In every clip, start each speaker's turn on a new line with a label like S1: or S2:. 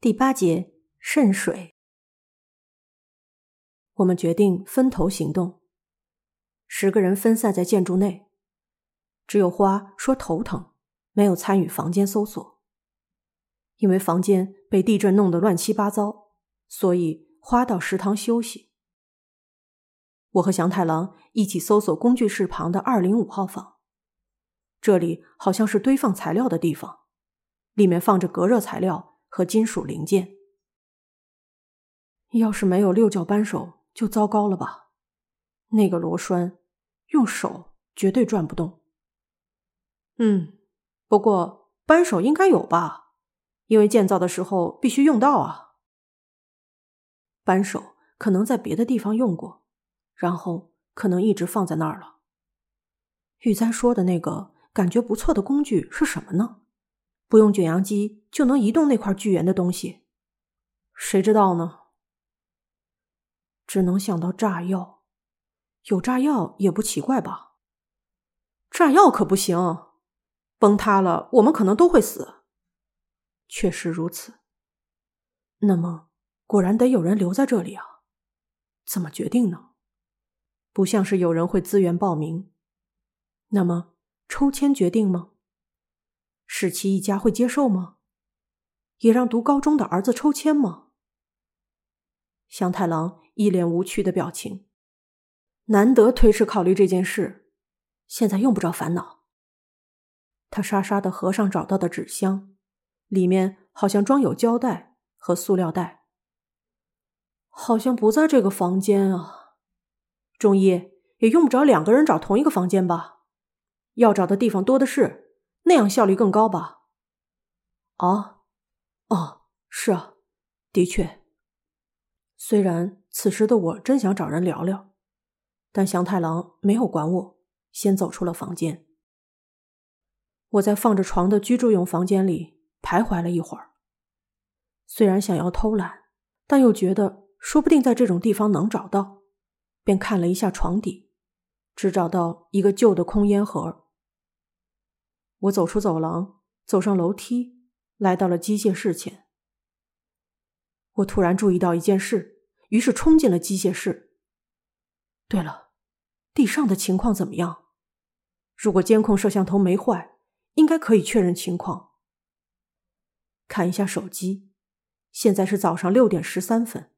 S1: 第八节渗水。我们决定分头行动，十个人分散在建筑内，只有花说头疼，没有参与房间搜索。因为房间被地震弄得乱七八糟，所以花到食堂休息。我和祥太郎一起搜索工具室旁的二零五号房，这里好像是堆放材料的地方，里面放着隔热材料。和金属零件，要是没有六角扳手，就糟糕了吧？那个螺栓用手绝对转不动。嗯，不过扳手应该有吧？因为建造的时候必须用到啊。扳手可能在别的地方用过，然后可能一直放在那儿了。玉簪说的那个感觉不错的工具是什么呢？不用卷扬机就能移动那块巨圆的东西，谁知道呢？只能想到炸药，有炸药也不奇怪吧？炸药可不行，崩塌了我们可能都会死。确实如此。那么，果然得有人留在这里啊？怎么决定呢？不像是有人会自愿报名。那么，抽签决定吗？史奇一家会接受吗？也让读高中的儿子抽签吗？香太郎一脸无趣的表情，难得推迟考虑这件事，现在用不着烦恼。他沙沙的合上找到的纸箱，里面好像装有胶带和塑料袋，好像不在这个房间啊。中医也用不着两个人找同一个房间吧？要找的地方多的是。那样效率更高吧？啊，哦，是啊，的确。虽然此时的我真想找人聊聊，但祥太郎没有管我，先走出了房间。我在放着床的居住用房间里徘徊了一会儿，虽然想要偷懒，但又觉得说不定在这种地方能找到，便看了一下床底，只找到一个旧的空烟盒。我走出走廊，走上楼梯，来到了机械室前。我突然注意到一件事，于是冲进了机械室。对了，地上的情况怎么样？如果监控摄像头没坏，应该可以确认情况。看一下手机，现在是早上六点十三分，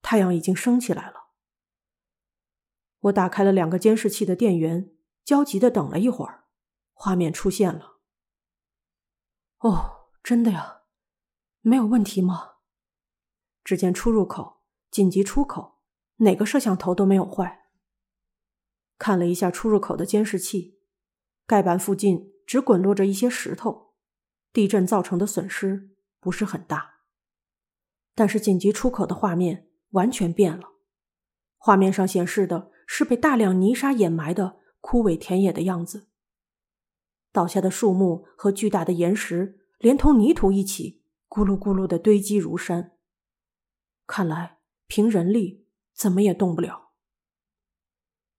S1: 太阳已经升起来了。我打开了两个监视器的电源，焦急的等了一会儿。画面出现了。哦，真的呀，没有问题吗？只见出入口、紧急出口，哪个摄像头都没有坏。看了一下出入口的监视器，盖板附近只滚落着一些石头，地震造成的损失不是很大。但是紧急出口的画面完全变了，画面上显示的是被大量泥沙掩埋的枯萎田野的样子。倒下的树木和巨大的岩石，连同泥土一起咕噜咕噜的堆积如山。看来凭人力怎么也动不了。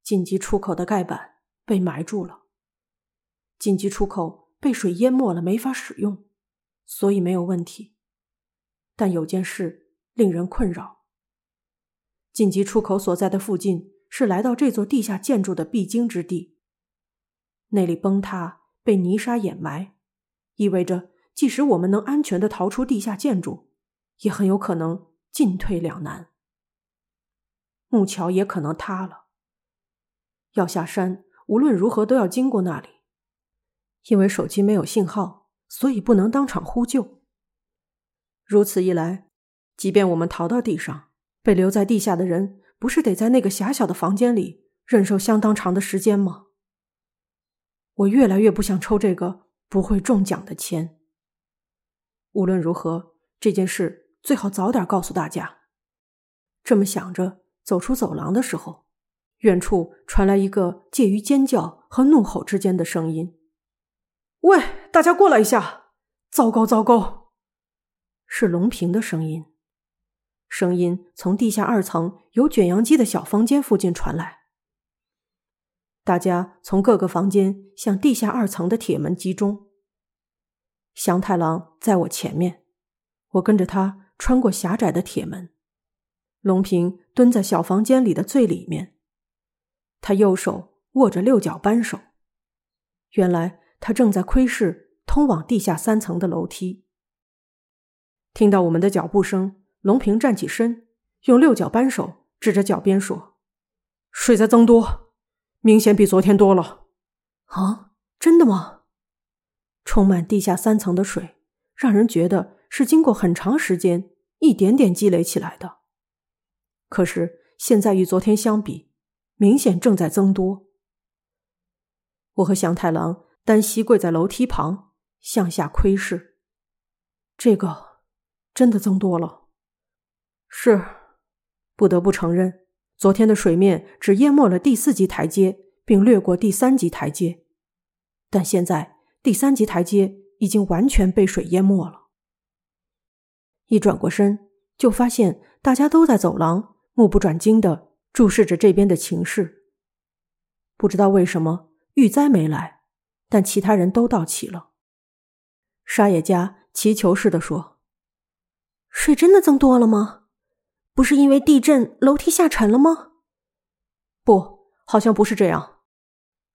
S1: 紧急出口的盖板被埋住了，紧急出口被水淹没了，没法使用，所以没有问题。但有件事令人困扰：紧急出口所在的附近是来到这座地下建筑的必经之地，那里崩塌。被泥沙掩埋，意味着即使我们能安全的逃出地下建筑，也很有可能进退两难。木桥也可能塌了。要下山，无论如何都要经过那里。因为手机没有信号，所以不能当场呼救。如此一来，即便我们逃到地上，被留在地下的人，不是得在那个狭小的房间里忍受相当长的时间吗？我越来越不想抽这个不会中奖的签。无论如何，这件事最好早点告诉大家。这么想着，走出走廊的时候，远处传来一个介于尖叫和怒吼之间的声音：“喂，大家过来一下！糟糕，糟糕！”是龙平的声音。声音从地下二层有卷扬机的小房间附近传来。大家从各个房间向地下二层的铁门集中。祥太郎在我前面，我跟着他穿过狭窄的铁门。龙平蹲在小房间里的最里面，他右手握着六角扳手。原来他正在窥视通往地下三层的楼梯。听到我们的脚步声，龙平站起身，用六角扳手指着脚边说：“水在增多，明显比昨天多了。”啊，真的吗？充满地下三层的水，让人觉得是经过很长时间一点点积累起来的。可是现在与昨天相比，明显正在增多。我和祥太郎单膝跪在楼梯旁，向下窥视。这个真的增多了。是，不得不承认，昨天的水面只淹没了第四级台阶，并掠过第三级台阶，但现在第三级台阶已经完全被水淹没了。一转过身，就发现大家都在走廊目不转睛的注视着这边的情势。不知道为什么。玉哉没来，但其他人都到齐了。沙野家祈求似的说：“
S2: 水真的增多了吗？不是因为地震楼梯下沉了吗？”“
S1: 不，好像不是这样。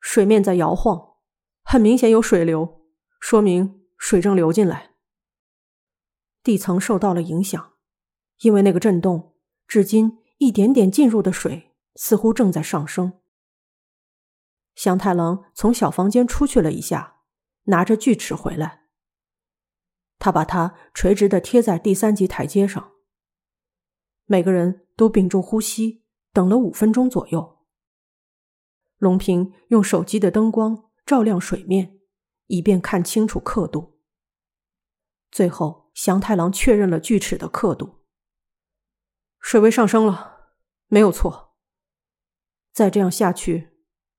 S1: 水面在摇晃，很明显有水流，说明水正流进来。地层受到了影响，因为那个震动，至今一点点进入的水似乎正在上升。”祥太郎从小房间出去了一下，拿着锯齿回来。他把它垂直的贴在第三级台阶上。每个人都屏住呼吸，等了五分钟左右。龙平用手机的灯光照亮水面，以便看清楚刻度。最后，祥太郎确认了锯齿的刻度。水位上升了，没有错。再这样下去。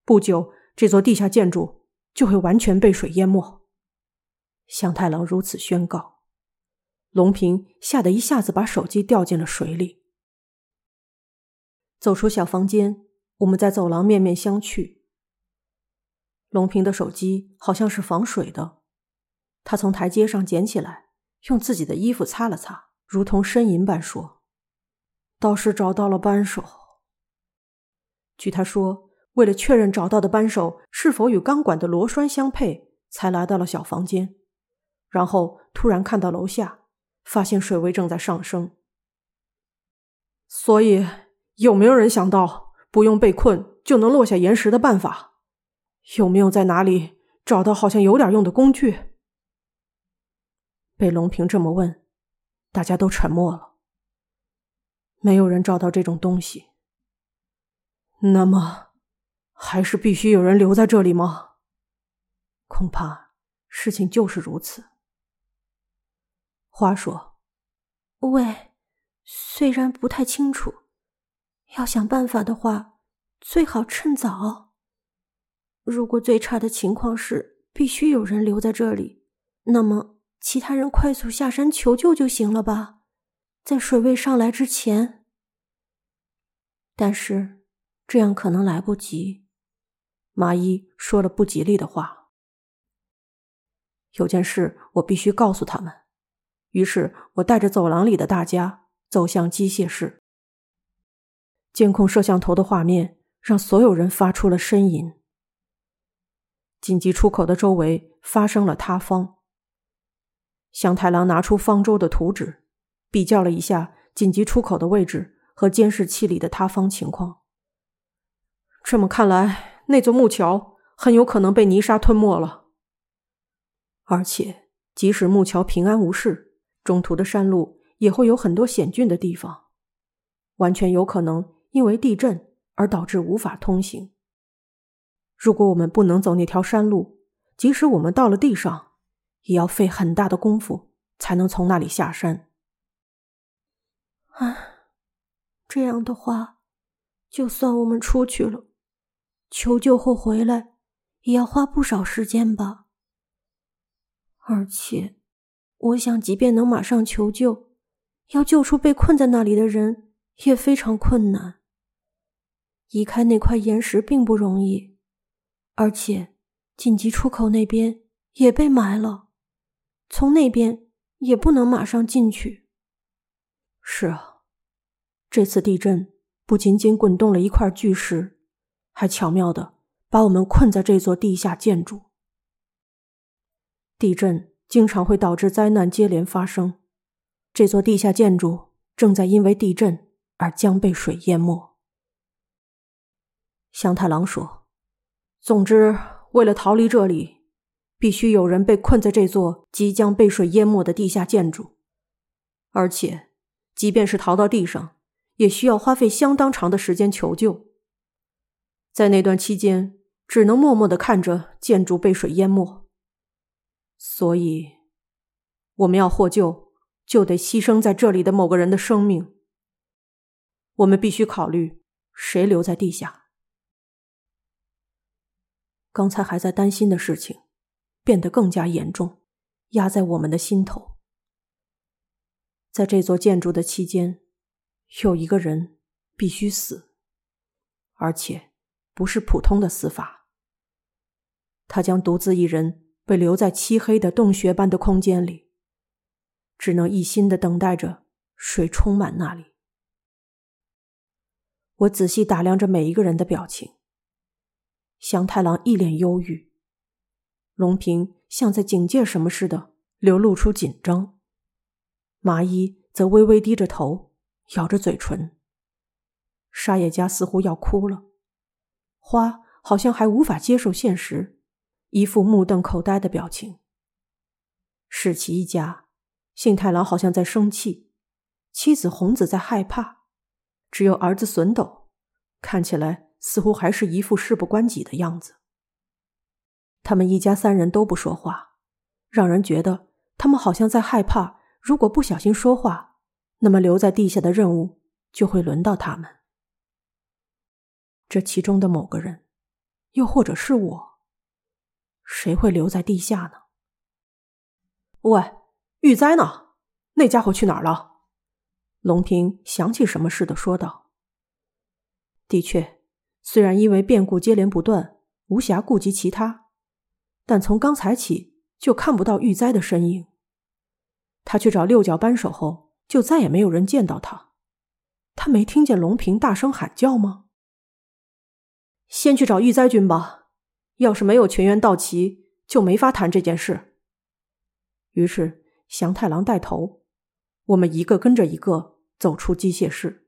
S1: 不久，这座地下建筑就会完全被水淹没。祥太郎如此宣告。龙平吓得一下子把手机掉进了水里。走出小房间，我们在走廊面面相觑。龙平的手机好像是防水的，他从台阶上捡起来，用自己的衣服擦了擦，如同呻吟般说：“倒是找到了扳手。”据他说。为了确认找到的扳手是否与钢管的螺栓相配，才来到了小房间。然后突然看到楼下，发现水位正在上升。所以，有没有人想到不用被困就能落下岩石的办法？有没有在哪里找到好像有点用的工具？被龙平这么问，大家都沉默了。没有人找到这种东西。那么。还是必须有人留在这里吗？恐怕事情就是如此。
S2: 花说，喂，虽然不太清楚，要想办法的话，最好趁早。如果最差的情况是必须有人留在这里，那么其他人快速下山求救就行了吧，在水位上来之前。但是这样可能来不及。
S1: 麻衣说了不吉利的话。有件事我必须告诉他们，于是我带着走廊里的大家走向机械室。监控摄像头的画面让所有人发出了呻吟。紧急出口的周围发生了塌方。祥太郎拿出方舟的图纸，比较了一下紧急出口的位置和监视器里的塌方情况。这么看来。那座木桥很有可能被泥沙吞没了，而且即使木桥平安无事，中途的山路也会有很多险峻的地方，完全有可能因为地震而导致无法通行。如果我们不能走那条山路，即使我们到了地上，也要费很大的功夫才能从那里下山。
S2: 唉，这样的话，就算我们出去了。求救后回来，也要花不少时间吧。而且，我想，即便能马上求救，要救出被困在那里的人也非常困难。移开那块岩石并不容易，而且紧急出口那边也被埋了，从那边也不能马上进去。
S1: 是啊，这次地震不仅仅滚动了一块巨石，还巧妙的把我们困在这座地下建筑。地震经常会导致灾难接连发生，这座地下建筑正在因为地震而将被水淹没。祥太郎说：“总之，为了逃离这里。”必须有人被困在这座即将被水淹没的地下建筑，而且，即便是逃到地上，也需要花费相当长的时间求救。在那段期间，只能默默的看着建筑被水淹没。所以，我们要获救，就得牺牲在这里的某个人的生命。我们必须考虑谁留在地下。刚才还在担心的事情。变得更加严重，压在我们的心头。在这座建筑的期间，有一个人必须死，而且不是普通的死法。他将独自一人被留在漆黑的洞穴般的空间里，只能一心的等待着水充满那里。我仔细打量着每一个人的表情，祥太郎一脸忧郁。龙平像在警戒什么似的，流露出紧张。麻衣则微微低着头，咬着嘴唇。沙野家似乎要哭了，花好像还无法接受现实，一副目瞪口呆的表情。世奇一家，幸太郎好像在生气，妻子红子在害怕，只有儿子隼斗，看起来似乎还是一副事不关己的样子。他们一家三人都不说话，让人觉得他们好像在害怕，如果不小心说话，那么留在地下的任务就会轮到他们。这其中的某个人，又或者是我，谁会留在地下呢？喂，玉哉呢？那家伙去哪儿了？龙平想起什么似的说道：“的确，虽然因为变故接连不断，无暇顾及其他。”但从刚才起就看不到玉哉的身影。他去找六角扳手后，就再也没有人见到他。他没听见龙平大声喊叫吗？先去找玉哉君吧。要是没有全员到齐，就没法谈这件事。于是祥太郎带头，我们一个跟着一个走出机械室。